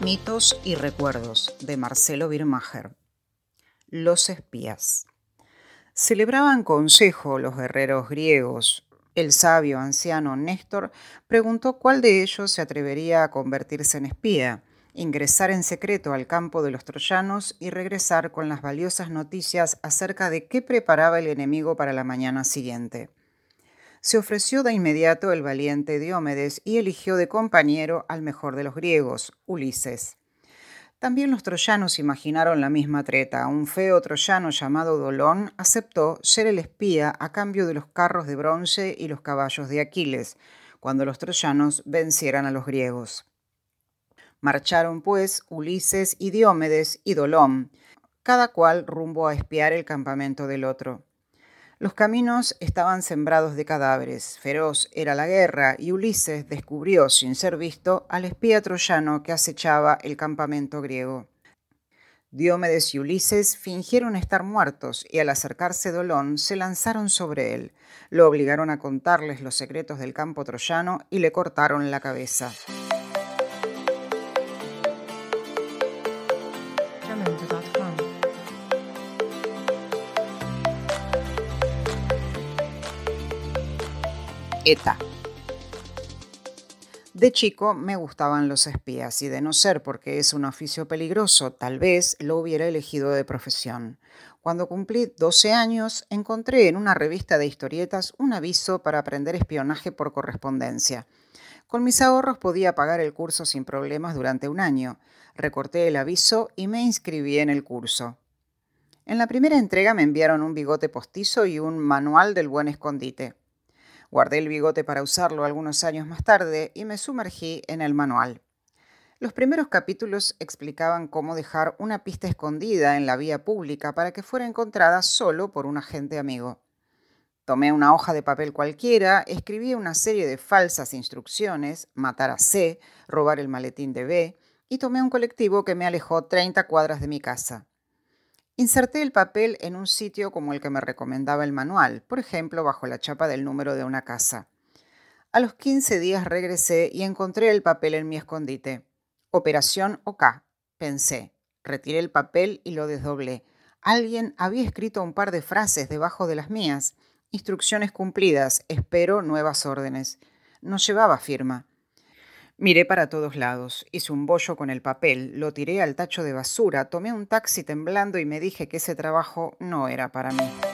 Mitos y recuerdos de Marcelo Birmacher. Los espías. Celebraban consejo los guerreros griegos. El sabio anciano Néstor preguntó cuál de ellos se atrevería a convertirse en espía, ingresar en secreto al campo de los troyanos y regresar con las valiosas noticias acerca de qué preparaba el enemigo para la mañana siguiente se ofreció de inmediato el valiente Diomedes y eligió de compañero al mejor de los griegos, Ulises. También los troyanos imaginaron la misma treta. Un feo troyano llamado Dolón aceptó ser el espía a cambio de los carros de bronce y los caballos de Aquiles, cuando los troyanos vencieran a los griegos. Marcharon, pues, Ulises y Diomedes y Dolón, cada cual rumbo a espiar el campamento del otro. Los caminos estaban sembrados de cadáveres, feroz era la guerra, y Ulises descubrió, sin ser visto, al espía troyano que acechaba el campamento griego. Diomedes y Ulises fingieron estar muertos y al acercarse Dolón se lanzaron sobre él, lo obligaron a contarles los secretos del campo troyano y le cortaron la cabeza. De chico me gustaban los espías y de no ser porque es un oficio peligroso, tal vez lo hubiera elegido de profesión. Cuando cumplí 12 años, encontré en una revista de historietas un aviso para aprender espionaje por correspondencia. Con mis ahorros podía pagar el curso sin problemas durante un año. Recorté el aviso y me inscribí en el curso. En la primera entrega me enviaron un bigote postizo y un manual del buen escondite. Guardé el bigote para usarlo algunos años más tarde y me sumergí en el manual. Los primeros capítulos explicaban cómo dejar una pista escondida en la vía pública para que fuera encontrada solo por un agente amigo. Tomé una hoja de papel cualquiera, escribí una serie de falsas instrucciones, matar a C, robar el maletín de B, y tomé un colectivo que me alejó 30 cuadras de mi casa. Inserté el papel en un sitio como el que me recomendaba el manual, por ejemplo, bajo la chapa del número de una casa. A los 15 días regresé y encontré el papel en mi escondite. Operación OK, pensé. Retiré el papel y lo desdoblé. Alguien había escrito un par de frases debajo de las mías. Instrucciones cumplidas, espero nuevas órdenes. No llevaba firma. Miré para todos lados, hice un bollo con el papel, lo tiré al tacho de basura, tomé un taxi temblando y me dije que ese trabajo no era para mí.